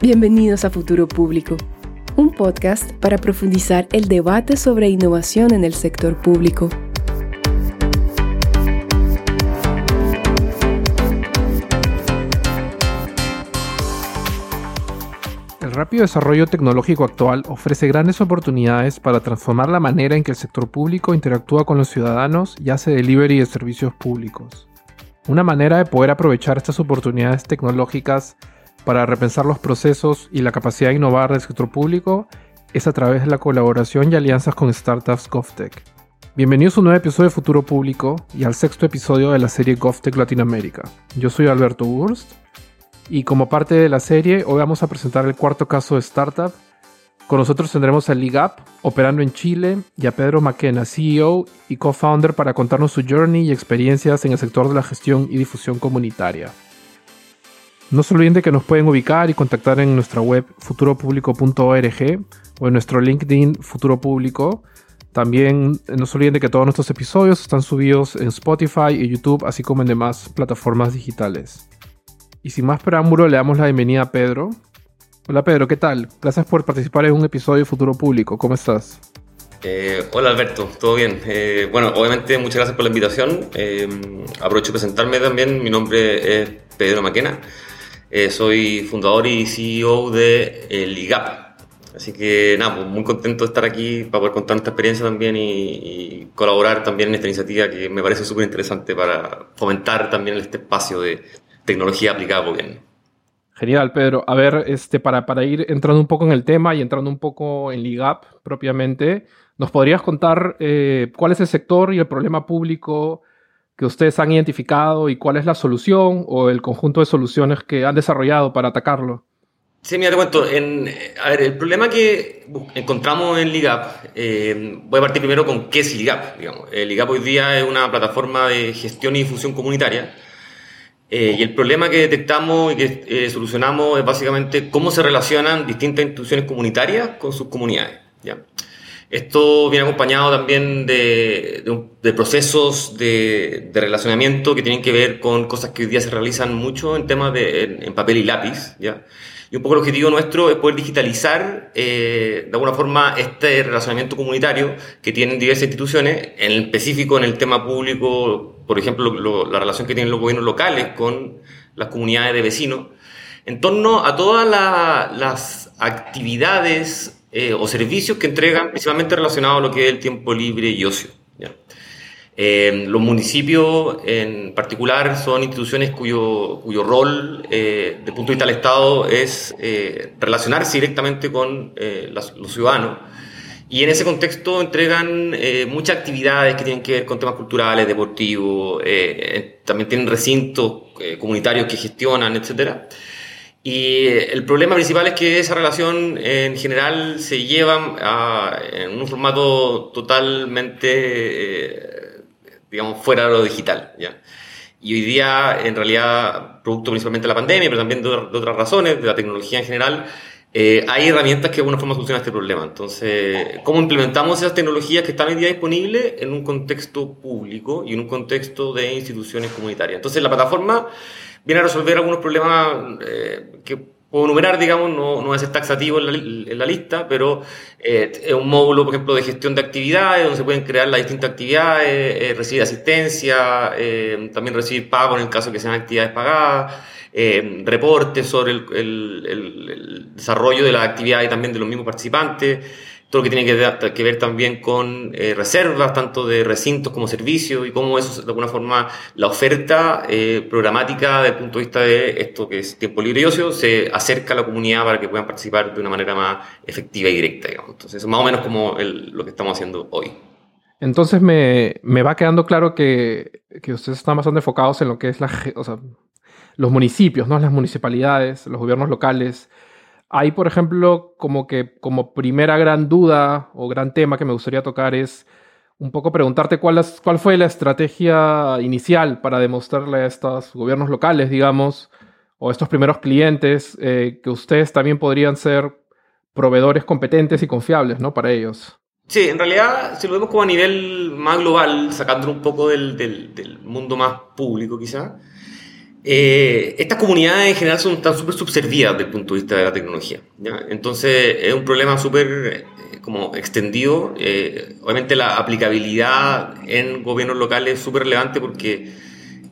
Bienvenidos a Futuro Público, un podcast para profundizar el debate sobre innovación en el sector público. El rápido desarrollo tecnológico actual ofrece grandes oportunidades para transformar la manera en que el sector público interactúa con los ciudadanos y hace delivery de servicios públicos. Una manera de poder aprovechar estas oportunidades tecnológicas para repensar los procesos y la capacidad de innovar del sector público es a través de la colaboración y alianzas con startups GovTech. Bienvenidos a un nuevo episodio de Futuro Público y al sexto episodio de la serie GovTech Latinoamérica. Yo soy Alberto Wurst y como parte de la serie hoy vamos a presentar el cuarto caso de startup. Con nosotros tendremos a Ligap, operando en Chile, y a Pedro Maquena, CEO y co-founder para contarnos su journey y experiencias en el sector de la gestión y difusión comunitaria. No se olviden que nos pueden ubicar y contactar en nuestra web futuropublico.org o en nuestro LinkedIn Futuro Público. También no se olviden que todos nuestros episodios están subidos en Spotify y YouTube, así como en demás plataformas digitales. Y sin más preámbulo, le damos la bienvenida a Pedro. Hola Pedro, ¿qué tal? Gracias por participar en un episodio de Futuro Público. ¿Cómo estás? Eh, hola Alberto, ¿todo bien? Eh, bueno, obviamente muchas gracias por la invitación. Eh, aprovecho de presentarme también. Mi nombre es Pedro Maquena. Eh, soy fundador y CEO de el IGAP. Así que nada, pues, muy contento de estar aquí para poder contar esta experiencia también y, colaborar también en esta iniciativa que me parece súper interesante para fomentar también este espacio de tecnología aplicada al gobierno. Genial, Pedro. A ver, este, para, para ir entrando un poco en el tema y entrando un poco en LIGAP propiamente, ¿nos podrías contar eh, cuál es el sector y el problema público que ustedes han identificado y cuál es la solución o el conjunto de soluciones que han desarrollado para atacarlo? Sí, mira, te cuento. En, a ver, el problema que encontramos en Ligap, eh, voy a partir primero con qué es Ligap. Digamos. El Ligap hoy día es una plataforma de gestión y difusión comunitaria. Eh, y el problema que detectamos y que eh, solucionamos es básicamente cómo se relacionan distintas instituciones comunitarias con sus comunidades. ¿ya? Esto viene acompañado también de, procesos de, relacionamiento que tienen que ver con cosas que hoy día se realizan mucho en temas de en, papel y lápiz, ¿ya? Y un poco el objetivo nuestro es poder digitalizar eh, de alguna forma este relacionamiento comunitario que tienen diversas instituciones, en específico en el tema público, por ejemplo, la relación que tienen los gobiernos locales con las comunidades de vecinos, en torno a todas las actividades eh, o servicios que entregan principalmente relacionados a lo que es el tiempo libre y ocio. Eh, los municipios en particular son instituciones cuyo, cuyo rol eh, desde el punto de vista del Estado es relacionarse directamente con los ciudadanos. Y en ese contexto entregan muchas actividades que tienen que ver con temas culturales, deportivos, también tienen recintos comunitarios que gestionan, etcétera. Y el problema principal es que esa relación en general se lleva en un formato totalmente, eh, digamos, fuera de lo digital. ¿ya? Y hoy día, en realidad, producto principalmente de la pandemia, pero también de, otras razones, de la tecnología en general, eh, hay herramientas que de alguna forma solucionan este problema. Entonces, ¿cómo implementamos esas tecnologías que están hoy día disponibles en un contexto público y en un contexto de instituciones comunitarias? Entonces, la plataforma viene a resolver algunos problemas eh, que puedo enumerar, digamos, no, no es taxativo en la, lista, pero eh, es un módulo, por ejemplo, de gestión de actividades, donde se pueden crear las distintas actividades, eh, recibir asistencia, también recibir pago en el caso de que sean actividades pagadas, reportes sobre el, desarrollo de las actividades y también de los mismos participantes todo lo que tiene que, ver también con eh, reservas, tanto de recintos como servicios, y cómo eso, de alguna forma, la oferta eh, programática desde el punto de vista de esto que es tiempo libre y ocio, se acerca a la comunidad para que puedan participar de una manera más efectiva y directa. Entonces, más o menos como lo que estamos haciendo hoy. Entonces, me, me va quedando claro que, que, ustedes están bastante enfocados en lo que es la, los municipios, ¿no? las municipalidades, los gobiernos locales Ahí, por ejemplo, como que como primera gran duda o gran tema que me gustaría tocar es un poco preguntarte cuál, fue la estrategia inicial para demostrarle a estos gobiernos locales, digamos, o estos primeros clientes, eh, que ustedes también podrían ser proveedores competentes y confiables, ¿no? Para ellos. Sí, en realidad, si lo vemos como a nivel más global, sacándolo un poco del, del mundo más público quizá, eh, estas comunidades en general son, están súper subservidas desde el punto de vista de la tecnología. Entonces es un problema súper eh, como extendido. Eh, obviamente la aplicabilidad en gobiernos locales es súper relevante porque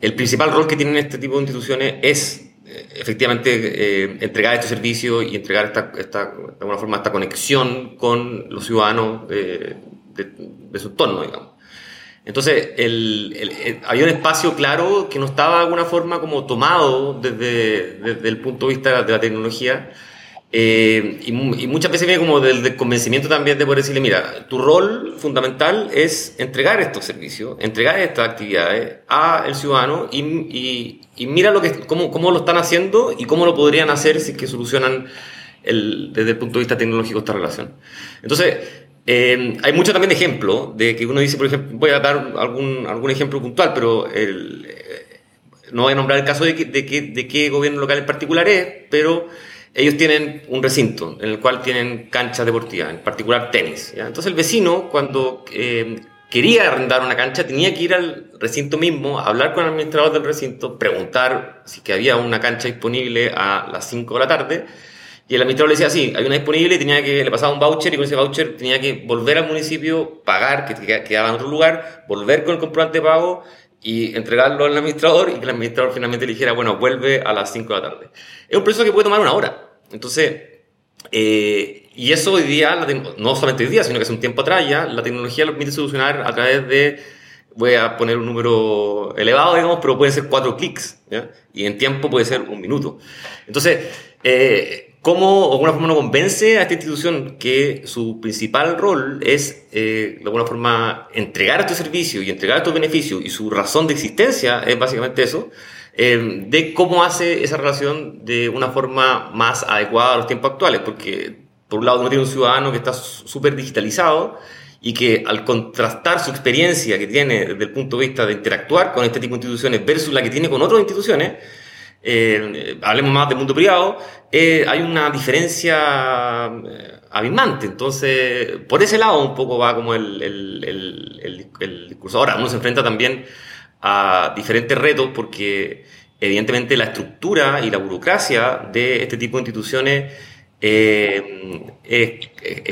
el principal rol que tienen este tipo de instituciones es efectivamente entregar estos servicios y entregar esta, esta, de alguna forma esta conexión con los ciudadanos de, de su entorno, digamos. Entonces, el, había un espacio claro que no estaba de alguna forma como tomado desde, el punto de vista de la tecnología. Eh, y, muchas veces viene como del, convencimiento también de poder decirle, mira, tu rol fundamental es entregar estos servicios, entregar estas actividades al ciudadano y, mira lo que, cómo, cómo, lo están haciendo y cómo lo podrían hacer si es que solucionan desde el punto de vista tecnológico esta relación. Entonces, eh, hay muchos también ejemplos de que uno dice, por ejemplo, voy a dar algún, algún ejemplo puntual, pero el, eh, no voy a nombrar el caso de, de, qué gobierno local en particular es, pero ellos tienen un recinto en el cual tienen canchas deportivas, en particular tenis. Entonces el vecino, cuando eh, quería arrendar una cancha, tenía que ir al recinto mismo, hablar con el administrador del recinto, preguntar si que había una cancha disponible a las 5 de la tarde y el administrador le decía, sí, hay una disponible tenía que, le pasaba un voucher y con ese voucher tenía que volver al municipio, pagar, que quedaba en otro lugar, volver con el comprobante de pago y entregarlo al administrador y que el administrador finalmente le dijera, bueno, vuelve a las 5 de la tarde. Es un proceso que puede tomar una hora. Entonces, eh, y eso hoy día, no solamente hoy día, sino que hace un tiempo atrás ya, la tecnología lo permite solucionar a través de, voy a poner un número elevado, digamos, pero puede ser cuatro clics, ¿ya? y en tiempo puede ser un minuto. Entonces, eh, ¿Cómo, de alguna forma, uno convence a esta institución que su principal rol es, eh, de alguna forma, entregar este servicio y entregar estos beneficios y su razón de existencia es básicamente eso, eh, de cómo hace esa relación de una forma más adecuada a los tiempos actuales? Porque, por un lado, uno tiene un ciudadano que está súper digitalizado y que al contrastar su experiencia que tiene desde el punto de vista de interactuar con este tipo de instituciones versus la que tiene con otras instituciones, eh, hablemos más del mundo privado, eh, hay una diferencia eh, abismante. Entonces, por ese lado un poco va como el, el, el, discurso. Ahora, uno se enfrenta también a diferentes retos porque evidentemente la estructura y la burocracia de este tipo de instituciones es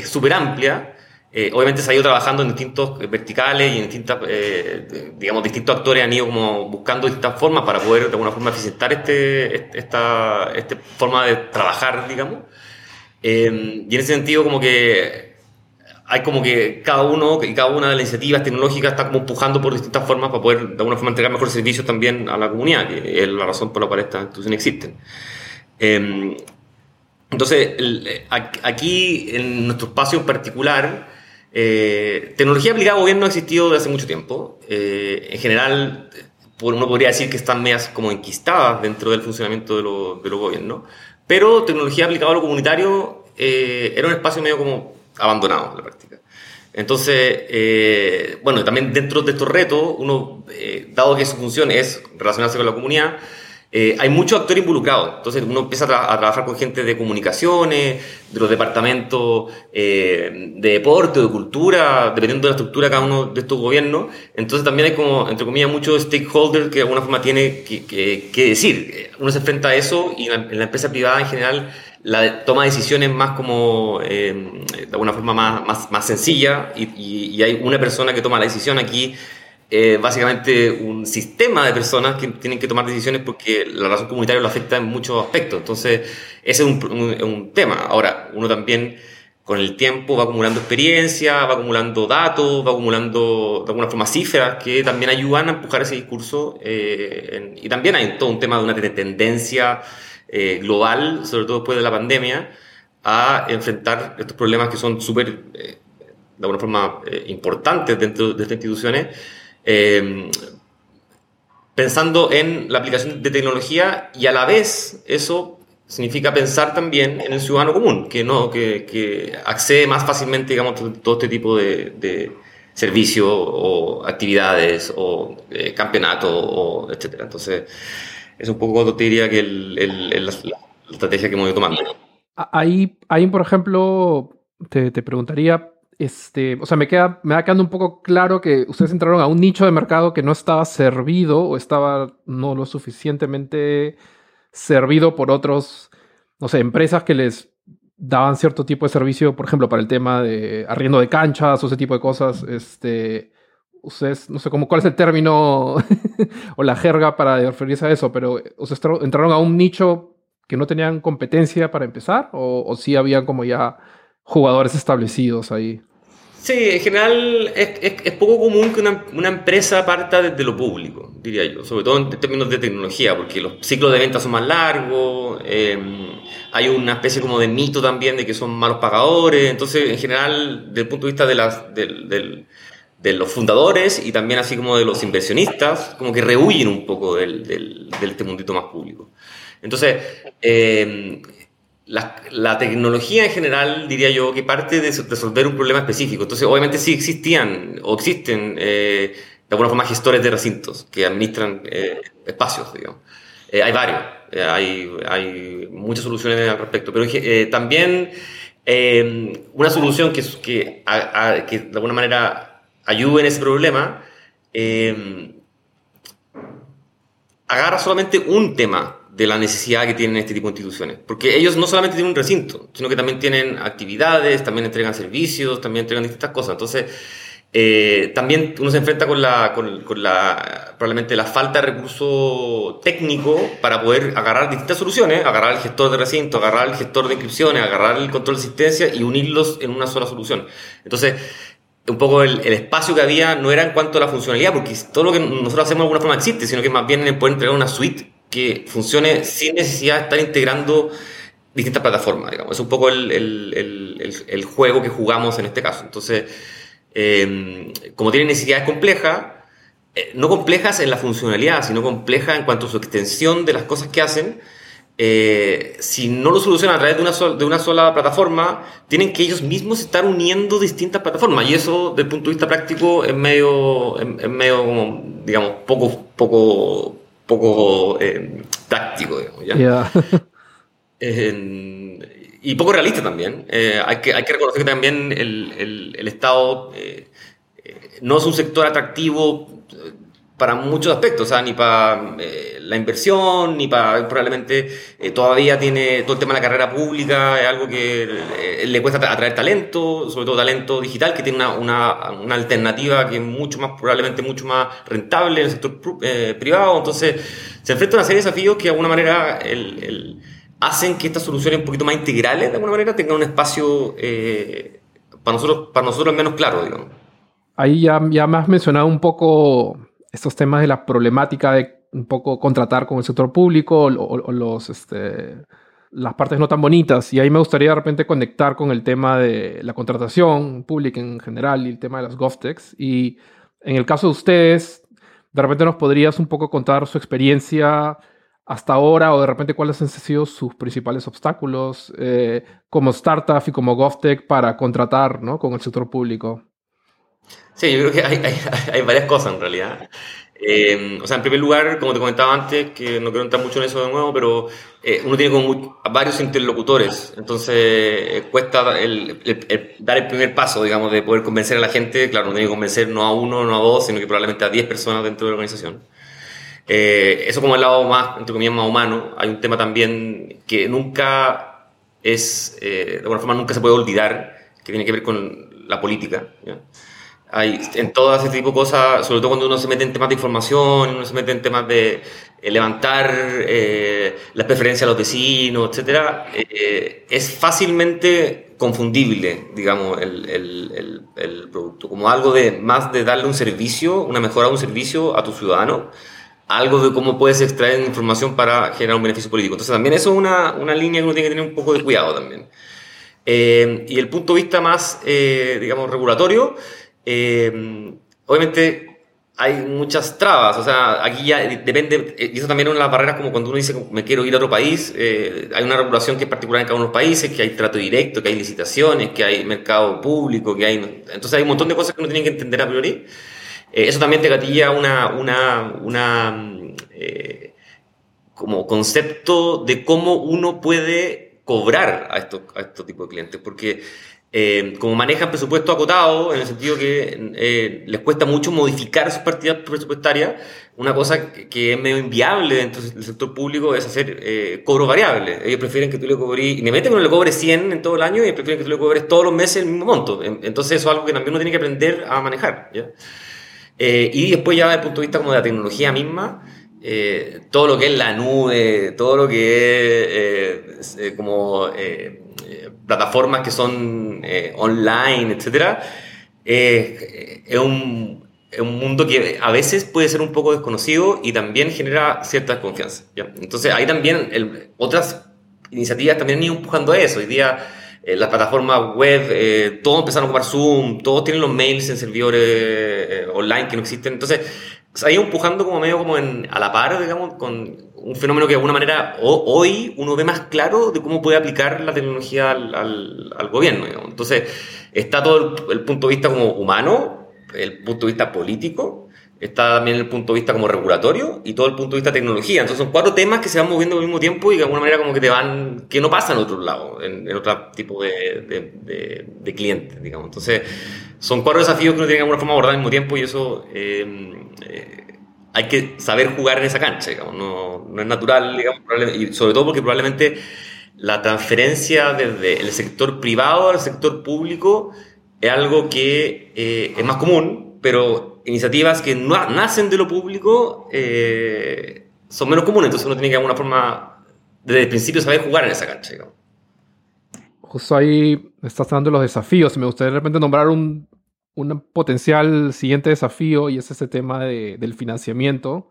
súper amplia eh, obviamente se ha ido trabajando en distintos verticales y en distintas, eh, digamos, distintos actores han ido como buscando distintas formas para poder de alguna forma eficientar este, esta, esta forma de trabajar, digamos. Eh, y en ese sentido como que hay como que cada uno y cada una de las iniciativas tecnológicas está como empujando por distintas formas para poder de alguna forma entregar mejores servicios también a la comunidad, que es la razón por la cual estas instituciones existen. entonces, aquí en nuestro espacio en particular, eh, tecnología aplicada a gobierno ha existido desde hace mucho tiempo. Eh, en general, uno podría decir que están medias como enquistadas dentro del funcionamiento de, los gobiernos. Pero tecnología aplicada a lo comunitario eh, era un espacio medio como abandonado en la práctica. Entonces, bueno, también dentro de estos retos, dado que su función es relacionarse con la comunidad, eh, hay muchos actores involucrados. Entonces uno empieza a, trabajar con gente de comunicaciones, de los departamentos eh, de deporte, de cultura, dependiendo de la estructura de cada uno de estos gobiernos. Entonces también hay como, entre comillas, muchos stakeholders que de alguna forma tiene que, decir. Uno se enfrenta a eso y en la, empresa privada en general la toma decisiones más como, eh, de alguna forma más, más, más sencilla y, y hay una persona que toma la decisión aquí eh, básicamente un sistema de personas que tienen que tomar decisiones porque la razón comunitaria lo afecta en muchos aspectos. Entonces, ese es un, tema. Ahora, uno también con el tiempo va acumulando experiencia, va acumulando datos, va acumulando de alguna forma cifras que también ayudan a empujar ese discurso. Eh, y también hay todo un tema de una tendencia eh, global, sobre todo después de la pandemia, a enfrentar estos problemas que son súper, de alguna forma, importantes dentro de estas instituciones Em, pensando en la aplicación de tecnología y a la vez eso significa pensar también en el ciudadano común, que, no, que, accede más fácilmente digamos, todo este tipo de, de servicios o actividades o eh, campeonatos, o etcétera. Entonces, es un poco, te diría, que el, la, estrategia que hemos ido tomando. Ahí, ahí por ejemplo, te, te preguntaría, este, o sea, me, queda, me va quedando un poco claro que ustedes entraron a un nicho de mercado que no estaba servido o estaba no lo suficientemente servido por otros, no sé, empresas que les daban cierto tipo de servicio, por ejemplo, para el tema de arriendo de canchas o ese tipo de cosas. Este, ustedes, no sé cómo, cuál es el término o la jerga para referirse a eso, pero ustedes entraron a un nicho que no tenían competencia para empezar o, o sí habían como ya jugadores establecidos ahí. Sí, en general es, poco común que una, empresa parta desde lo público, diría yo, sobre todo en términos de tecnología, porque los ciclos de ventas son más largos, em, hay una especie como de mito también de que son malos pagadores, entonces en general, desde el punto de vista de, las, de, los fundadores y también así como de los inversionistas, como que rehuyen un poco del, del, este mundito más público. Entonces, eh, la, tecnología en general, diría yo, que parte de resolver un problema específico. Entonces, obviamente sí existían o existen eh, de alguna forma gestores de recintos que administran eh, espacios, digamos. Eh, hay varios, hay, hay, muchas soluciones al respecto, pero también una solución que, que, que, de alguna manera ayude en ese problema agarra solamente un tema de la necesidad que tienen este tipo de instituciones. Porque ellos no solamente tienen un recinto, sino que también tienen actividades, también entregan servicios, también entregan distintas cosas. Entonces, eh, también uno se enfrenta con la, con, la, probablemente la falta de recurso técnico para poder agarrar distintas soluciones, agarrar el gestor de recinto, agarrar el gestor de inscripciones, agarrar el control de asistencia y unirlos en una sola solución. Entonces, un poco el, espacio que había no era en cuanto a la funcionalidad, porque todo lo que nosotros hacemos de alguna forma existe, sino que más bien poder entregar una suite que funcione sin necesidad de estar integrando distintas plataformas, digamos. Es un poco el, el, juego que jugamos en este caso. Entonces, em, como tiene necesidades complejas, eh, no complejas en la funcionalidad, sino complejas en cuanto a su extensión de las cosas que hacen, eh, si no lo solucionan a través de una, sola, de una sola plataforma, tienen que ellos mismos estar uniendo distintas plataformas. Y eso, desde el punto de vista práctico, es medio, es, medio digamos, poco, poco poco eh, táctico, digamos, y poco realista también. Eh, hay, que, hay que reconocer que también el, el, Estado eh, no es un sector atractivo para muchos aspectos, o sea, ni para la inversión, ni para probablemente todavía tiene todo el tema de la carrera pública, es algo que le cuesta atraer talento, sobre todo talento digital, que tiene una, una, una alternativa que es mucho más, probablemente mucho más rentable en el sector privado, entonces se enfrenta a una serie de desafíos que de alguna manera el, hacen que estas soluciones un poquito más integrales, de alguna manera, tengan un espacio eh, para, nosotros, para nosotros menos claro, digamos. Ahí ya, ya me mencionado un poco estos temas de la problemática de un poco contratar con el sector público o, los, este, las partes no tan bonitas. Y ahí me gustaría de repente conectar con el tema de la contratación pública en general y el tema de las GovTechs. Y en el caso de ustedes, de repente nos podrías un poco contar su experiencia hasta ahora o de repente cuáles han sido sus principales obstáculos eh, como startup y como GovTech para contratar ¿no? con el sector público. Sí, yo creo que hay, hay varias cosas en realidad. Eh, o sea, en primer lugar, como te comentaba antes, que no quiero entrar mucho en eso de nuevo, pero eh, uno tiene como varios interlocutores, entonces eh, cuesta el, dar el primer paso, digamos, de poder convencer a la gente. Claro, no tiene que convencer no a uno, no a dos, sino que probablemente a diez personas dentro de la organización. eso como el lado más, entre comillas, más humano. Hay un tema también que nunca es, de alguna forma, nunca se puede olvidar, que tiene que ver con la política. ¿ya? Hay en todo ese tipo de cosas, sobre todo cuando uno se mete en temas de información, uno se mete en temas de eh, levantar eh, las preferencias de los vecinos, etcétera, eh, es fácilmente confundible, digamos, el, producto, como algo de más de darle un servicio, una mejora de un servicio a tu ciudadano, algo de cómo puedes extraer información para generar un beneficio político. Entonces también eso es una, una línea que uno tiene que tener un poco de cuidado también. y el punto de vista más, digamos, regulatorio, eh, obviamente hay muchas trabas, o sea, aquí ya depende, y eso también es una de las barreras como cuando uno dice me quiero ir a otro país, eh, hay una regulación que es particular en cada uno de los países, que hay trato directo, que hay licitaciones, que hay mercado público, que hay... Entonces hay un montón de cosas que uno tiene que entender a priori. Eh, eso también te gatilla una, una, una como concepto de cómo uno puede cobrar a estos, a estos tipos de clientes, porque eh, como manejan presupuesto acotado, en el sentido que eh, les cuesta mucho modificar sus partidas presupuestarias, una cosa que, es medio inviable dentro del sector público es hacer eh, cobro variable. Ellos prefieren que tú le cobres, me meten con le cobres 100 en todo el año y prefieren que tú le cobres todos los meses el mismo monto. Entonces eso es algo que también uno tiene que aprender a manejar. y después ya desde el punto de vista como de la tecnología misma, todo lo que es la nube, todo lo que es como plataformas que son eh, online, etcétera, eh, es, un, es, un, mundo que a veces puede ser un poco desconocido y también genera cierta confianza. Entonces, ahí también el, otras iniciativas también han ido empujando a eso. Hoy día eh, las plataformas web, todos empezaron a ocupar Zoom, todos tienen los mails en servidores online que no existen. Entonces, se ha ido empujando como medio como en, a la par, digamos, con un fenómeno que de alguna manera hoy uno ve más claro de cómo puede aplicar la tecnología al, al, gobierno. Entonces, está todo el, punto de vista como humano, el punto de vista político, está también el punto de vista como regulatorio y todo el punto de vista tecnología. Entonces son cuatro temas que se van moviendo al mismo tiempo y de alguna manera como que te van, que no pasan en otro lado, en, otro tipo de, de, de, clientes, digamos. Entonces son cuatro desafíos que uno tiene que de alguna forma abordar al mismo tiempo y eso eh, eh, hay que saber jugar en esa cancha, digamos. No, es natural, digamos, y sobre todo porque probablemente la transferencia desde el sector privado al sector público es algo que eh, es más común, pero iniciativas que no, nacen de lo público eh, son menos comunes, entonces uno tiene que de alguna forma desde el principio saber jugar en esa cancha. Justo ahí estás dando los desafíos. Me gustaría de repente nombrar un, un potencial siguiente desafío y es ese tema de, del financiamiento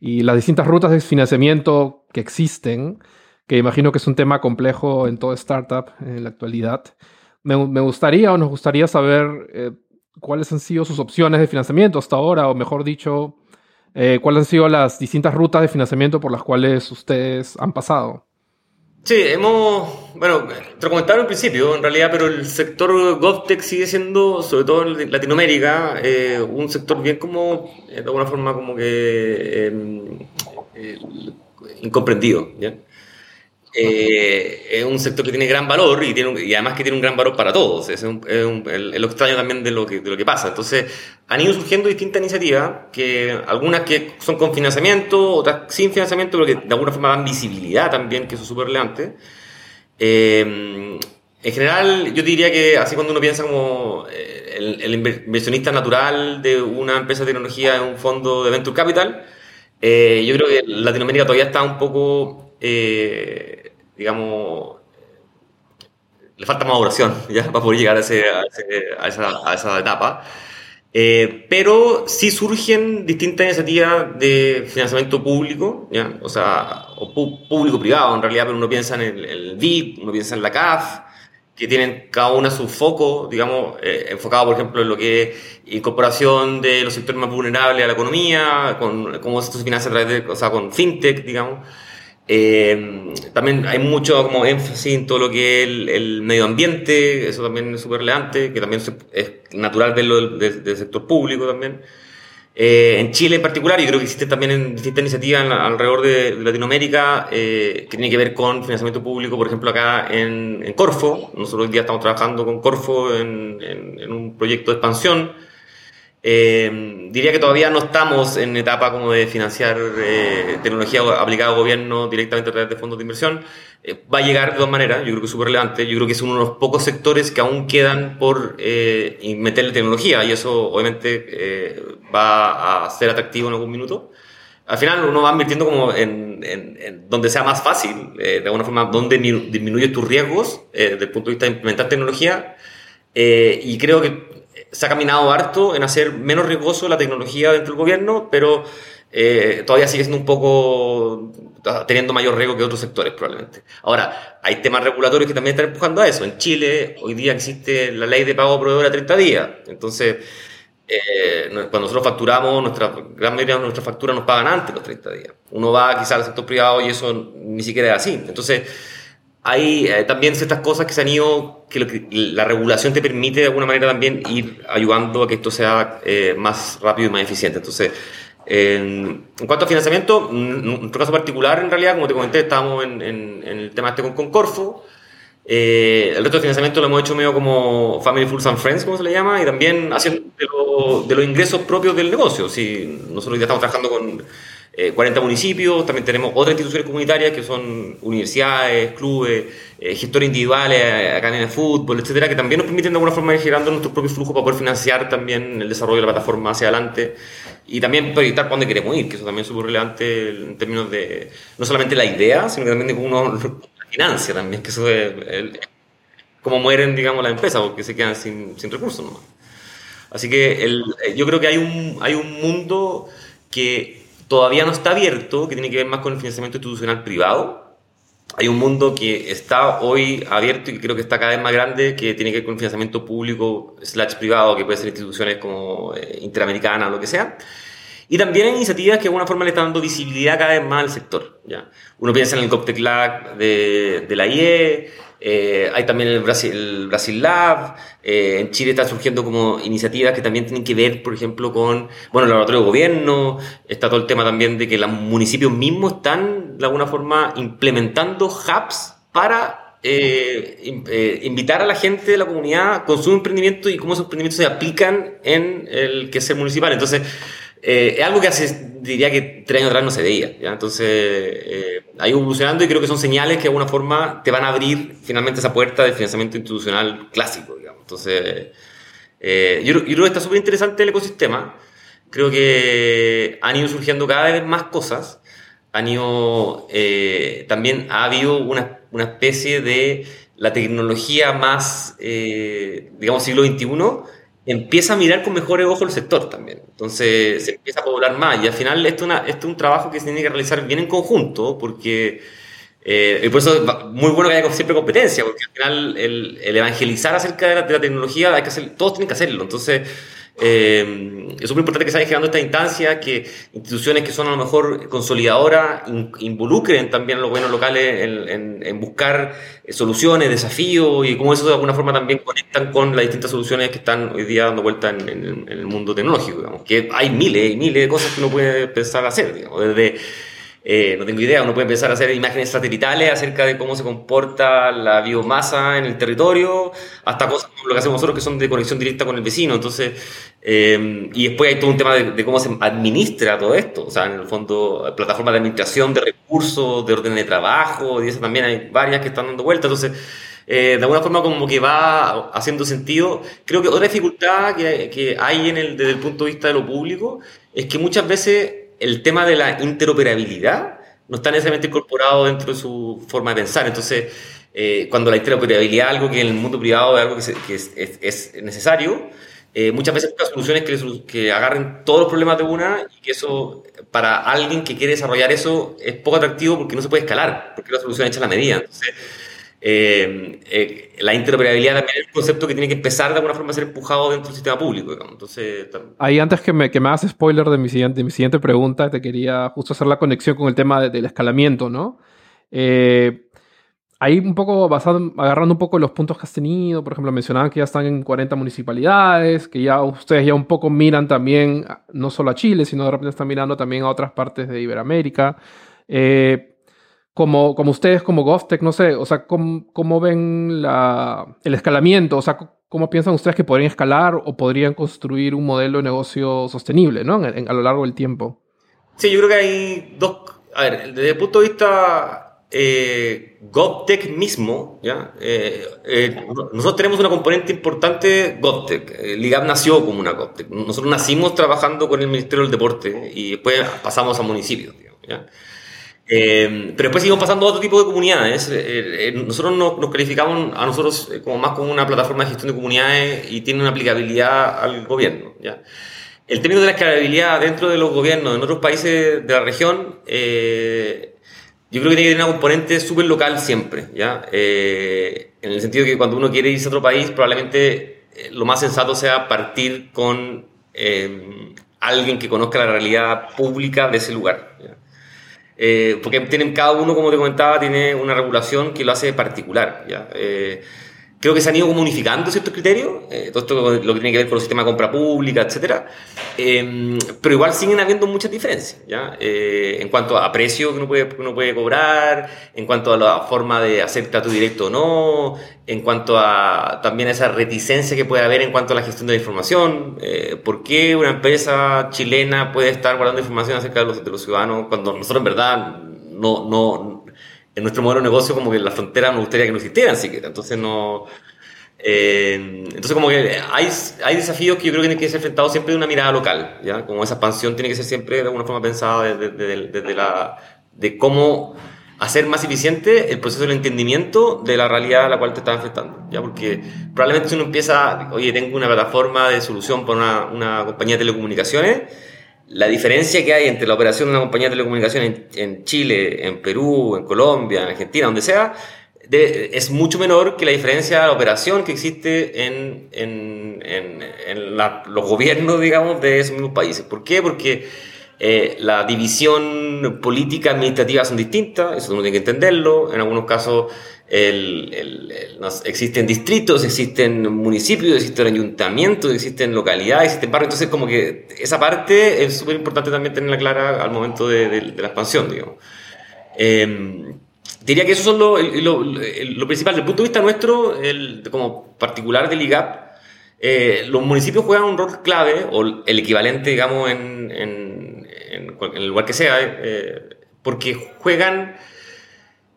y las distintas rutas de financiamiento que existen, que imagino que es un tema complejo en toda startup en la actualidad. Me, gustaría o nos gustaría saber eh, cuáles han sido sus opciones de financiamiento hasta ahora, o mejor dicho, eh, cuáles han sido las distintas rutas de financiamiento por las cuales ustedes han pasado. Sí, hemos, bueno, te lo comentaba al principio, en realidad, pero el sector GovTech sigue siendo, sobre todo en Latinoamérica, eh, un sector bien como, eh, de alguna forma, como que em, eh, incomprendido. ¿ya? Eh, es un sector que tiene gran valor y, tiene y además que tiene un gran valor para todos. Es, lo extraño también de lo, que, pasa. Entonces, han ido surgiendo distintas iniciativas, que algunas que son con financiamiento, otras sin financiamiento, pero que de alguna forma dan visibilidad también, que eso es súper relevante. Eh, en general, yo diría que así cuando uno piensa como eh, el, el, inversionista natural de una empresa de tecnología en un fondo de venture capital, eh, yo creo que Latinoamérica todavía está un poco eh, digamos, le falta maduración ya para poder llegar a, ese, a, esa, a esa, etapa. Eh, pero sí surgen distintas iniciativas de financiamiento público, ¿ya? o sea, público-privado en realidad, pero uno piensa en el, el, VIP, uno piensa en la CAF, que tienen cada una su foco, digamos, eh, enfocado, por ejemplo, en lo que es incorporación de los sectores más vulnerables a la economía, con cómo se financia a través de, o sea, con fintech, digamos. Eh, también hay mucho como énfasis en todo lo que es el, medio ambiente, eso también es súper relevante, que también es natural verlo del, sector público también. Eh, en Chile en particular, y creo que existe también en distintas iniciativas alrededor de, Latinoamérica eh, que tiene que ver con financiamiento público, por ejemplo acá en, Corfo, nosotros hoy día estamos trabajando con Corfo en, en un proyecto de expansión eh, diría que todavía no estamos en etapa como de financiar eh, tecnología aplicada al gobierno directamente a través de fondos de inversión. Eh, va a llegar de todas maneras, yo creo que es súper relevante. Yo creo que es uno de los pocos sectores que aún quedan por eh, meterle tecnología y eso obviamente eh, va a ser atractivo en algún minuto. Al final uno va invirtiendo como en, en, en donde sea más fácil, de alguna forma, donde disminuye tus riesgos desde el punto de vista de implementar tecnología. y creo que se ha caminado harto en hacer menos riesgoso la tecnología dentro del gobierno, pero eh, todavía sigue siendo un poco teniendo mayor riesgo que otros sectores probablemente. Ahora, hay temas regulatorios que también están empujando a eso. En Chile hoy día existe la ley de pago proveedor a 30 días. Entonces, eh, cuando nosotros facturamos, nuestra gran mayoría de nuestras facturas nos pagan antes los 30 días. Uno va quizás al sector privado y eso ni siquiera es así. Entonces, hay eh, también ciertas cosas que se han ido, que, la regulación te permite de alguna manera también ir ayudando a que esto sea eh, más rápido y más eficiente. Entonces, en, cuanto a financiamiento, en nuestro caso particular, en realidad, como te comenté, estamos en, el tema este con, con Corfo. Eh, el resto del financiamiento lo hemos hecho medio como Family Fools and Friends, como se le llama, y también haciendo de, los ingresos propios del negocio. Si nosotros ya estamos trabajando con 40 municipios, también tenemos otras instituciones comunitarias que son universidades, clubes, gestores individuales, academias de fútbol, etcétera, que también nos permiten de alguna forma ir girando nuestro propio flujo para poder financiar también el desarrollo de la plataforma hacia adelante y también proyectar para dónde queremos ir, que eso también es súper relevante en términos de no solamente la idea, sino que también de cómo uno la financia también, que eso es cómo mueren, digamos, las empresas, porque se quedan sin, sin recursos nomás. Así que el, yo creo que hay un, hay un mundo que todavía no está abierto, que tiene que ver más con el financiamiento institucional privado, hay un mundo que está hoy abierto y creo que está cada vez más grande, que tiene que ver con financiamiento público slash privado, que puede ser instituciones como eh, Interamericana o lo que sea. Y también hay iniciativas que de alguna forma le están dando visibilidad cada vez más al sector. ¿ya? Uno piensa en el Coptec Lab de, de la IE, eh, hay también el Brasil, Brasil Lab, eh, en Chile está surgiendo como iniciativas que también tienen que ver, por ejemplo, con, bueno, el laboratorio de gobierno, está todo el tema también de que los municipios mismos están, de alguna forma, implementando hubs para eh, invitar a la gente de la comunidad con su emprendimiento y cómo esos emprendimientos se aplican en el que es municipal. Entonces, eh, es algo que hace, diría que tres años atrás no se veía. ¿ya? Entonces, eh, ha ido evolucionando y creo que son señales que de alguna forma te van a abrir finalmente esa puerta del financiamiento institucional clásico. Digamos. Entonces, eh, yo, creo que está súper interesante el ecosistema. Creo que han ido surgiendo cada vez más cosas. Han ido, eh, también ha habido una, una, especie de la tecnología más, digamos, siglo XXI empieza a mirar con mejores ojos el sector también. Entonces se empieza a poblar más y al final esto, es un trabajo que se tiene que realizar bien en conjunto porque... Eh, y por eso es muy bueno que haya siempre competencia, porque al final el, el evangelizar acerca de la, tecnología hay que hacer, todos tienen que hacerlo. Entonces, eh, es súper importante que se vaya generando esta instancia, que instituciones que son a lo mejor consolidadoras involucren también a los gobiernos locales en, buscar soluciones, desafíos y cómo eso de alguna forma también conectan con las distintas soluciones que están hoy día dando vuelta en, en el mundo tecnológico. Digamos. Que hay miles y miles de cosas que uno puede pensar hacer, digamos, desde eh, no tengo idea, uno puede empezar a hacer imágenes satelitales acerca de cómo se comporta la biomasa en el territorio, hasta cosas como lo que hacemos nosotros que son de conexión directa con el vecino. Entonces, eh, y después hay todo un tema de, cómo se administra todo esto. O sea, en el fondo, plataformas de administración de recursos, de orden de trabajo, y eso también hay varias que están dando vuelta. Entonces, eh, de alguna forma como que va haciendo sentido. Creo que otra dificultad que, que hay en el, desde el punto de vista de lo público es que muchas veces el tema de la interoperabilidad no está necesariamente incorporado dentro de su forma de pensar. Entonces, eh, cuando la interoperabilidad es algo que en el mundo privado es algo que, es, necesario, eh, muchas veces busca soluciones que, que, agarren todos los problemas de una y que eso, para alguien que quiere desarrollar eso, es poco atractivo porque no se puede escalar, porque la solución hecha a la medida. Entonces, eh, eh, la interoperabilidad también es un concepto que tiene que empezar de alguna forma a ser empujado dentro del sistema público. Entonces, Ahí antes que me, que me hagas spoiler de mi, siguiente, mi siguiente pregunta, te quería justo hacer la conexión con el tema del escalamiento, ¿no? Eh, ahí un poco basado, agarrando un poco los puntos que has tenido, por ejemplo, mencionaban que ya están en 40 municipalidades, que ya ustedes ya un poco miran también, no solo a Chile, sino de repente están mirando también a otras partes de Iberoamérica. Eh, como, como ustedes, como GovTech, no sé, o sea, ¿cómo, cómo ven la, el escalamiento? O sea, ¿cómo piensan ustedes que podrían escalar o podrían construir un modelo de negocio sostenible, ¿no? a lo largo del tiempo. Sí, yo creo que hay dos... A ver, desde el punto de vista eh, GovTech mismo, ¿ya? Eh, eh, nosotros tenemos una componente importante GovTech. Ligab nació como una GovTech. Nosotros nacimos trabajando con el Ministerio del Deporte y después pasamos a municipios, ¿ya? Eh, pero después seguimos pasando a otro tipo de comunidades. Eh, eh, nosotros nos, nos, calificamos a nosotros como más como una plataforma de gestión de comunidades y tiene una aplicabilidad al gobierno. ¿ya? El término de la escalabilidad dentro de los gobiernos en otros países de la región, yo creo que tiene que tener una componente súper local siempre. ¿ya? en el sentido que cuando uno quiere irse a otro país, probablemente lo más sensato sea partir con alguien que conozca la realidad pública de ese lugar. ¿ya? Eh, porque tienen cada uno, como te comentaba, tiene una regulación que lo hace particular. ¿ya? Eh, creo que se han ido como unificando ciertos criterios, eh, todo esto lo que tiene que ver con el sistema de compra pública, etcétera, eh, pero igual siguen habiendo muchas diferencias, ¿ya? Eh, en cuanto a precio que uno, puede, uno puede cobrar, en cuanto a la forma de hacer trato directo o no, en cuanto a también esa reticencia que puede haber en cuanto a la gestión de la información, ¿por qué una empresa chilena puede estar guardando información acerca de los, de los ciudadanos cuando nosotros en verdad no, no, en nuestro modelo de negocio como que la frontera me gustaría que no existieran siquiera. Entonces no... Eh, entonces como que hay, hay desafíos que yo creo que tienen que ser enfrentados siempre de una mirada local, ¿ya? Como esa expansión tiene que ser siempre de alguna forma pensada desde, desde, la, de cómo hacer más eficiente el proceso del entendimiento de la realidad a la cual te estás enfrentando, ¿ya? Porque probablemente si uno empieza, oye, tengo una plataforma de solución para una, una compañía de telecomunicaciones, la diferencia que hay entre la operación de una compañía de telecomunicaciones en, Chile, en Perú, en Colombia, en Argentina, donde sea, es mucho menor que la diferencia de la operación que existe en, en, en los gobiernos, digamos, de esos mismos países. ¿Por qué? Porque eh, la división política administrativa son distintas, eso uno tiene que entenderlo. En algunos casos existen distritos, existen municipios, existen ayuntamientos, existen localidades, existen barrios. Entonces, como que esa parte es súper importante también tenerla clara al momento de, la expansión, digamos. Em, diría que eso son lo, principal. Desde el punto de vista nuestro, como particular del IGAP, eh, los municipios juegan un rol clave, o el equivalente, digamos, en, en, el lugar que sea, eh, porque juegan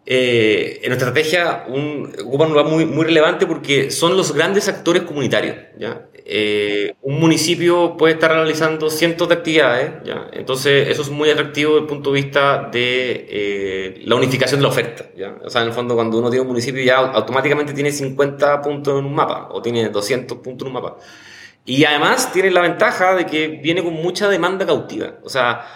eh, en nuestra estrategia un, ocupan un lugar muy, muy relevante porque son los grandes actores comunitarios. ¿ya? Eh, un municipio puede estar realizando cientos de actividades, ¿ya? entonces eso es muy atractivo desde el punto de vista de eh, la unificación de la oferta. ¿ya? O sea, en el fondo, cuando uno tiene un municipio ya automáticamente tiene 50 puntos en un mapa o tiene 200 puntos en un mapa. Y además tiene la ventaja de que viene con mucha demanda cautiva. O sea,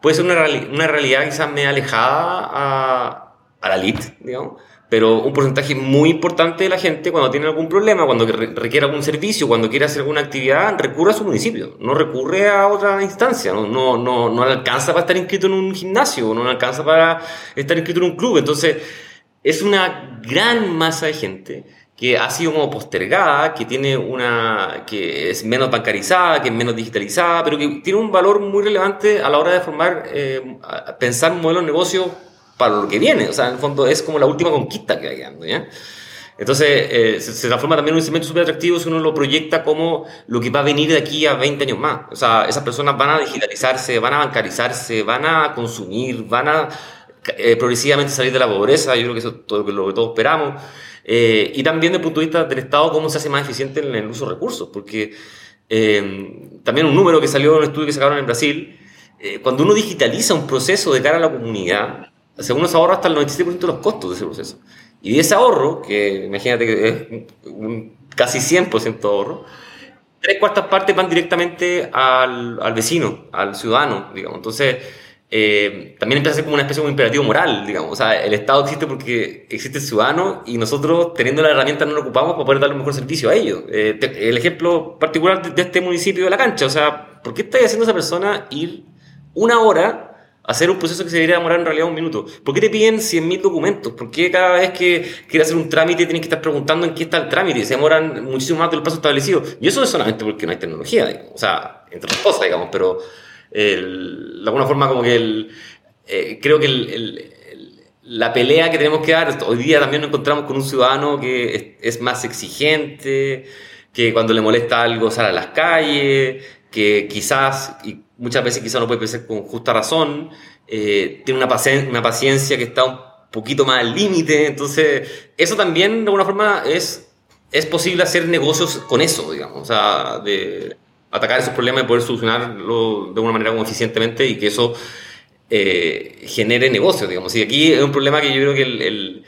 puede ser una, una realidad quizás medio alejada a a la LIT, digamos, pero un porcentaje muy importante de la gente cuando tiene algún problema, cuando requiere algún servicio, cuando quiere hacer alguna actividad, recurre a su municipio, no recurre a otra instancia, no, no, no, no alcanza para estar inscrito en un gimnasio, no alcanza para estar inscrito en un club. Entonces, es una gran masa de gente que ha sido como postergada, que tiene una que es menos bancarizada, que es menos digitalizada, pero que tiene un valor muy relevante a la hora de formar, eh, pensar un modelo de negocio para lo que viene. O sea, en el fondo es como la última conquista que va quedando, ¿ya? Entonces, eh, se, transforma también en un instrumento súper atractivo si uno lo proyecta como lo que va a venir de aquí a 20 años más. O sea, esas personas van a digitalizarse, van a bancarizarse, van a consumir, van a eh, progresivamente salir de la pobreza. Yo creo que eso es todo lo que todos esperamos. Eh, y también desde el punto de vista del Estado, cómo se hace más eficiente en el uso de recursos. Porque también un número que salió en un estudio que sacaron en Brasil, cuando uno digitaliza un proceso de cara a la comunidad, según se ahorra hasta el 97% de los costos de ese proceso. Y de ese ahorro, que imagínate que es un casi 100% de ahorro, tres cuartas partes van directamente al, al vecino, al ciudadano, digamos. Entonces, eh, también empieza a ser como una especie de imperativo moral, digamos. O sea, el Estado existe porque existe el ciudadano y nosotros, teniendo la herramienta, no lo ocupamos para poder darle un mejor servicio a ellos. Eh, el ejemplo particular de, este municipio de La Cancha, o sea, ¿por qué está haciendo esa persona ir una hora hacer un proceso que se debería demorar en realidad un minuto. ¿Por qué te piden 100.000 documentos? ¿Por qué cada vez que quieres hacer un trámite tienes que estar preguntando en qué está el trámite? Se demoran muchísimo más del plazo establecido. Y eso es solamente porque no hay tecnología, digamos. o sea, entre otras cosas, digamos, pero de alguna forma como que el, eh, creo que la pelea que tenemos que dar, hoy día también nos encontramos con un ciudadano que es más exigente, que cuando le molesta algo sale a las calles, que quizás, y muchas veces quizás no puede pensar con justa razón, eh, tiene una, paciencia, que está un poquito más al límite, entonces eso también de alguna forma es, es posible hacer negocios con eso, digamos, o sea, de atacar esos problemas y poder solucionarlo de una manera como eficientemente y que eso eh, genere negocios, digamos. Y aquí es un problema que yo creo que el,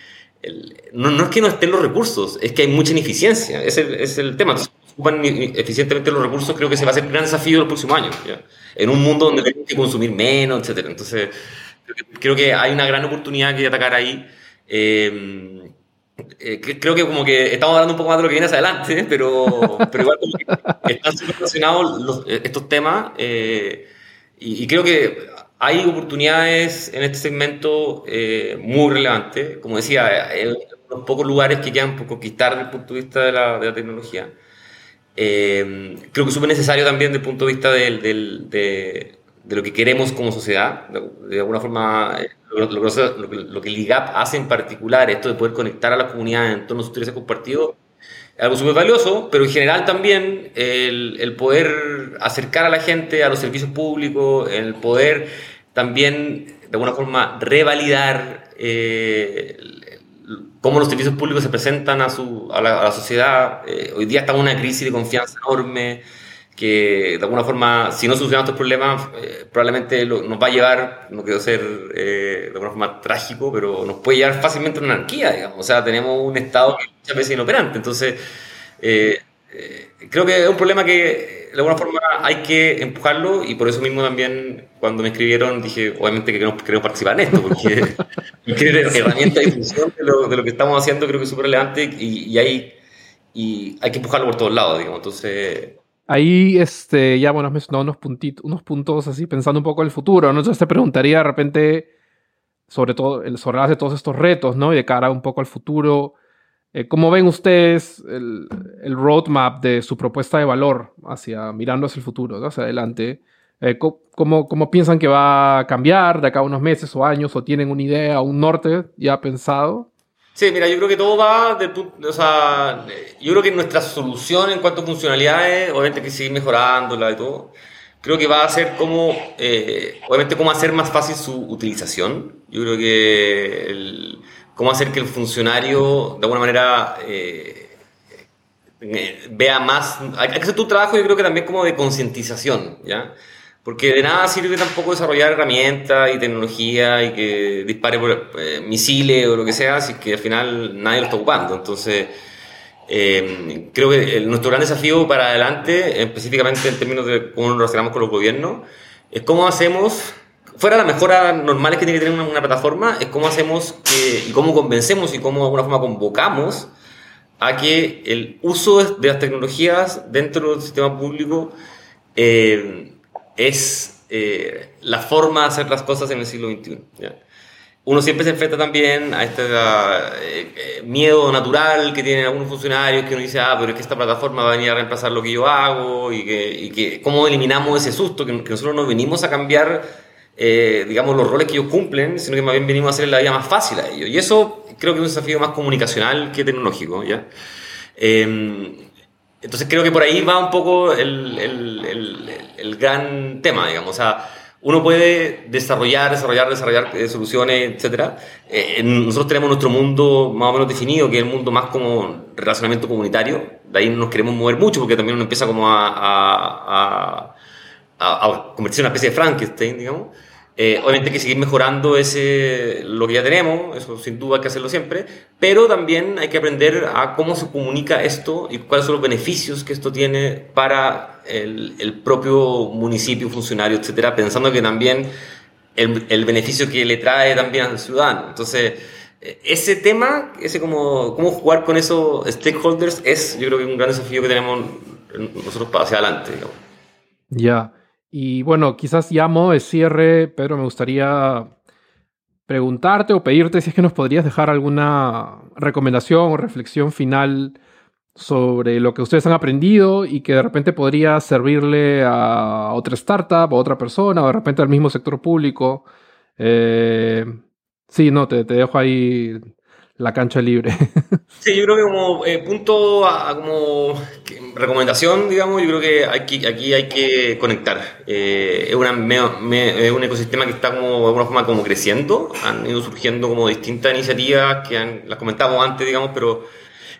no, no, es que no estén los recursos, es que hay mucha ineficiencia, es el, es el tema ocupan eficientemente los recursos, creo que se va a hacer un gran desafío los próximos años. En un mundo donde tenemos que consumir menos, etc. Entonces, creo que hay una gran oportunidad que atacar ahí. Eh, eh, creo que como que estamos hablando un poco más de lo que viene hacia adelante, pero, pero igual como que están súper relacionados eh, estos temas y, y, creo que hay oportunidades en este segmento muy relevantes. Como decía, los pocos lugares que quedan por conquistar desde el punto de vista de la, de la tecnología. Eh, creo que es súper necesario también desde el punto de vista del, del, de, de, lo que queremos como sociedad. De, alguna forma, eh, lo, lo, lo, que el IGAP hace en particular, esto de poder conectar a la comunidad en torno a sus intereses compartidos, es algo súper valioso, pero en general también el, el, poder acercar a la gente a los servicios públicos, el poder también de alguna forma revalidar eh, cómo los servicios públicos se presentan a, su, a, la, a la sociedad. Eh, hoy día en una crisis de confianza enorme que de alguna forma, si no solucionamos estos problemas, eh, probablemente lo, nos va a llevar, no quiero ser eh, de alguna forma trágico, pero nos puede llevar fácilmente a una anarquía, digamos. O sea, tenemos un Estado que muchas veces inoperante. Entonces, eh, eh, creo que es un problema que de alguna forma hay que empujarlo y por eso mismo también cuando me escribieron dije, obviamente que queremos, queremos participar en esto, porque cualquier herramienta de difusión de lo, de lo, que estamos haciendo creo que es súper relevante y, y, hay, y hay que empujarlo por todos lados, digamos. Entonces... Ahí, este, ya bueno, has mencionado unos, puntitos, unos puntos así, pensando un poco en el futuro, ¿no? Entonces te preguntaría de repente sobre todo, sobre de todos estos retos, ¿no? Y de cara un poco al futuro, eh, ¿Cómo ven ustedes el, el, roadmap de su propuesta de valor hacia mirando hacia el futuro, ¿no? hacia adelante? Eh, ¿cómo, ¿Cómo piensan que va a cambiar de acá a unos meses o años? ¿O tienen una idea, un norte ya pensado? Sí, mira, yo creo que todo va punto, o sea, yo creo que nuestra solución en cuanto a funcionalidades, obviamente que seguir mejorándola y todo, creo que va a ser como, eh, obviamente cómo hacer más fácil su utilización. Yo creo que el, cómo hacer que el funcionario de alguna manera eh, vea más, hay que hacer tu trabajo yo creo que también como de concientización, ¿ya? Porque de nada sirve tampoco desarrollar herramientas y tecnología y que dispare por, eh, misiles o lo que sea, si que al final nadie lo está ocupando. Entonces, eh, creo que el, nuestro gran desafío para adelante, específicamente en términos de cómo nos relacionamos con los gobiernos, es cómo hacemos fuera las mejoras normales que tiene que tener una, una, plataforma, es cómo hacemos que, y cómo convencemos y cómo de alguna forma convocamos a que el uso de las tecnologías dentro del sistema público eh, es eh, la forma de hacer las cosas en el siglo XXI. ¿ya? Uno siempre se enfrenta también a este eh, miedo natural que tienen algunos funcionarios que uno dice, ah, pero es que esta plataforma va a venir a reemplazar lo que yo hago y que, y que cómo eliminamos ese susto, que, que nosotros no venimos a cambiar eh, digamos, los roles que ellos cumplen, sino que más bien venimos a hacer la vida más fácil a ellos. Y eso creo que es un desafío más comunicacional que tecnológico, ¿ya? Eh, entonces creo que por ahí va un poco el, el, el, el, gran tema, digamos. O sea, uno puede desarrollar, desarrollar, desarrollar eh, soluciones, etc. Eh, nosotros tenemos nuestro mundo más o menos definido, que es el mundo más como relacionamiento comunitario. De ahí nos queremos mover mucho, porque también uno empieza como a, a, a a, a convertirse en una especie de Frankenstein, digamos. Eh, obviamente hay que seguir mejorando ese, lo que ya tenemos, eso sin duda hay que hacerlo siempre, pero también hay que aprender a cómo se comunica esto y cuáles son los beneficios que esto tiene para el, el propio municipio, funcionario, etcétera, pensando que también el, el, beneficio que le trae también al ciudadano. Entonces, eh, ese tema, ese como, cómo jugar con esos stakeholders es, yo creo que un gran desafío que tenemos nosotros hacia adelante. Ya. Y bueno, quizás llamo de cierre, Pedro, me gustaría preguntarte o pedirte si es que nos podrías dejar alguna recomendación o reflexión final sobre lo que ustedes han aprendido y que de repente podría servirle a otra startup, a otra persona, o de repente al mismo sector público. Eh, sí, no, te, te dejo ahí la cancha libre. Sí, yo creo que como eh, punto, a, como recomendación, digamos, yo creo que aquí, aquí hay que conectar. Eh, es, una, me, es, un ecosistema que está como de alguna forma como creciendo, han ido surgiendo como distintas iniciativas que han, las comentamos antes, digamos, pero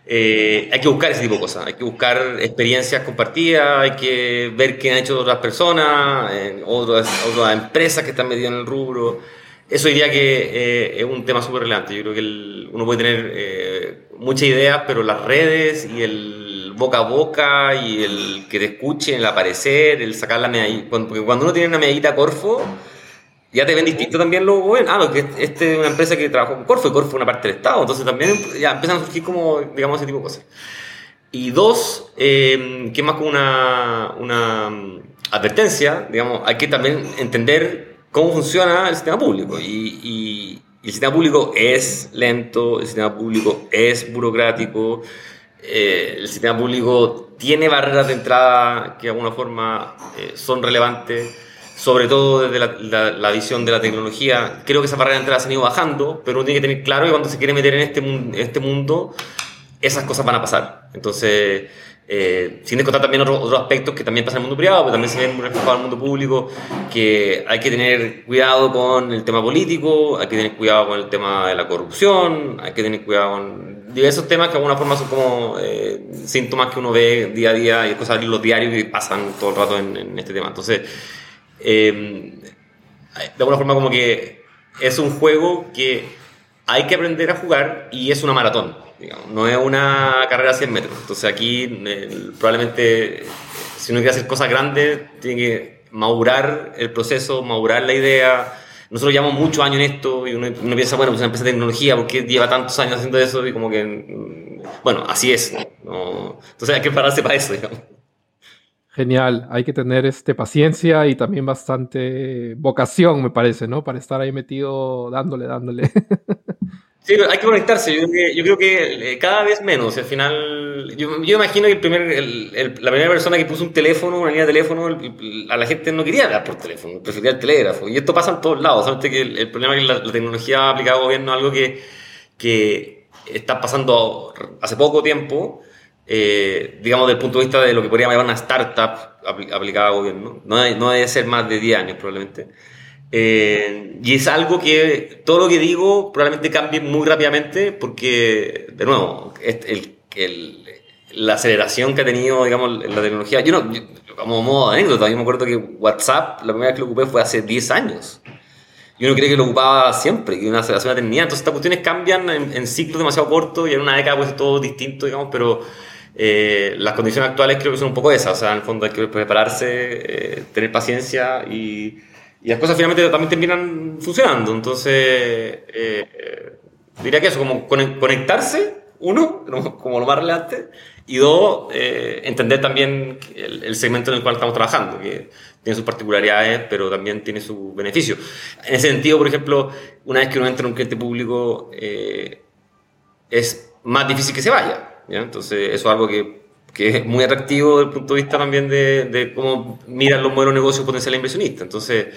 eh, hay que buscar ese tipo de cosas, hay que buscar experiencias compartidas, hay que ver qué han hecho otras personas, otras, otras empresas que están metidas en el rubro eso diría que eh, es un tema súper relevante. Yo creo que el, uno puede tener eh, muchas ideas, pero las redes y el boca a boca y el que te escuchen, el aparecer, el sacar la medallita. Porque cuando uno tiene una medallita Corfo, ya te ven distinto también luego, bueno, ah, porque este es una empresa que trabajó con Corfo y Corfo es una parte del Estado. Entonces también ya empiezan a surgir como, digamos, ese tipo de cosas. Y dos, eh, que más como una, una advertencia, digamos, hay que también entender cómo funciona el sistema público. Y, el sistema público es lento, el sistema público es burocrático, eh, el sistema público tiene barreras de entrada que de alguna forma eh, son relevantes, sobre todo desde la, visión de la tecnología. Creo que esas barreras de entrada se han ido bajando, pero uno tiene que tener claro que cuando se quiere meter en este, en este mundo, esas cosas van a pasar. Entonces, eh, sin descontar también otros aspectos que también pasan en el mundo privado, pero también se ven reflejados en el mundo público, que hay que tener cuidado con el tema político, hay que tener cuidado con el tema de la corrupción, hay que tener cuidado con diversos temas que de alguna forma son como eh, síntomas que uno ve día a día y cosas en los diarios que pasan todo el rato en, este tema. Entonces, eh, de alguna forma como que es un juego que hay que aprender a jugar y es una maratón no es una carrera a 100 metros. Entonces aquí probablemente si uno quiere hacer cosas grandes, tiene que madurar el proceso, madurar la idea. Nosotros llevamos muchos años en esto y uno, piensa, bueno, pues una empresa de tecnología, ¿por qué lleva tantos años haciendo eso? Y como que, mm, bueno, así es. Entonces hay que pararse para eso, digamos. Genial, hay que tener este, paciencia y también bastante vocación, me parece, ¿no? Para estar ahí metido dándole, dándole. Sí, hay que conectarse. Yo creo que, eh, cada vez menos. Al final, yo, yo imagino que el primer, la primera persona que puso un teléfono, una línea de teléfono, a la gente no quería hablar por teléfono, prefería el telégrafo. Y esto pasa en todos lados. Solamente que el, problema es que la, tecnología aplicada al gobierno es algo que, está pasando hace poco tiempo. Eh, digamos, desde el punto de vista de lo que podríamos llamar una startup aplicada al gobierno. No, no debe ser más de 10 años, probablemente. Eh, y es algo que todo lo que digo probablemente cambie muy rápidamente porque, de nuevo, el, el, la aceleración que ha tenido, digamos, la tecnología. Yo no, como modo anécdota, yo me acuerdo que WhatsApp, la primera vez que lo ocupé fue hace 10 años. Y uno cree que lo ocupaba siempre, que una aceleración tenía. Entonces, estas cuestiones cambian en, ciclos demasiado cortos y en una década, pues todo distinto, digamos, pero eh, las condiciones actuales creo que son un poco esas. O sea, en el fondo hay que prepararse, eh, tener paciencia y y las cosas finalmente también terminan funcionando. Entonces, eh, eh, diría que eso, como conectarse, uno, como lo más relevante, y dos, eh, entender también el, segmento en el cual estamos trabajando, que tiene sus particularidades, pero también tiene su beneficio. En ese sentido, por ejemplo, una vez que uno entra en un cliente público, es más difícil que se vaya. Entonces, eso es algo que, que, es muy atractivo desde el punto de vista también de, de cómo miran los modelos de negocio potencial inversionista. Entonces,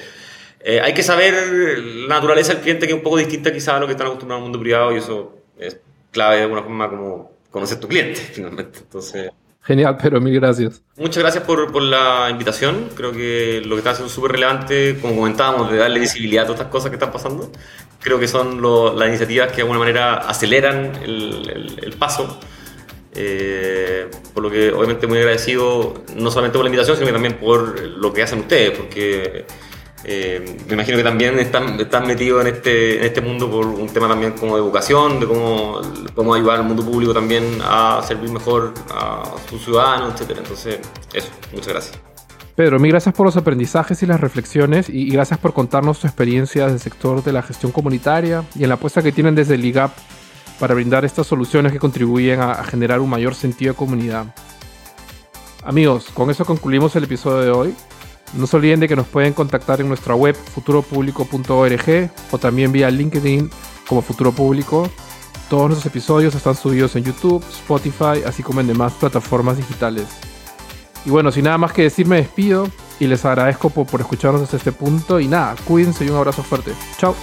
eh, hay que saber la naturaleza del cliente que es un poco distinta quizá a lo que están acostumbrados al mundo privado y eso es clave de alguna forma como conocer tu cliente finalmente. Entonces... Genial, pero mil gracias. Muchas gracias por, por la invitación. Creo que lo que está haciendo súper relevante, como comentábamos, de darle visibilidad a todas estas cosas que están pasando. Creo que son las iniciativas que de alguna manera aceleran el, el, paso. Eh, por lo que obviamente muy agradecido, no solamente por la invitación, sino también por lo que hacen ustedes, porque eh, me imagino que también están, están metidos en este, en este mundo por un tema también como de educación, de cómo, cómo ayudar al mundo público también a servir mejor a sus ciudadanos, etc. Entonces, eso, muchas gracias. Pedro, mil gracias por los aprendizajes y las reflexiones y, gracias por contarnos tu experiencia del sector de la gestión comunitaria y en la apuesta que tienen desde el IGAP para brindar estas soluciones que contribuyen a generar un mayor sentido de comunidad. Amigos, con eso concluimos el episodio de hoy. No se olviden de que nos pueden contactar en nuestra web futuropublico.org o también vía LinkedIn como Futuro Público. Todos nuestros episodios están subidos en YouTube, Spotify, así como en demás plataformas digitales. Y bueno, sin nada más que decir, me despido y les agradezco por, por escucharnos hasta este punto. Y nada, cuídense y un abrazo fuerte. Chao.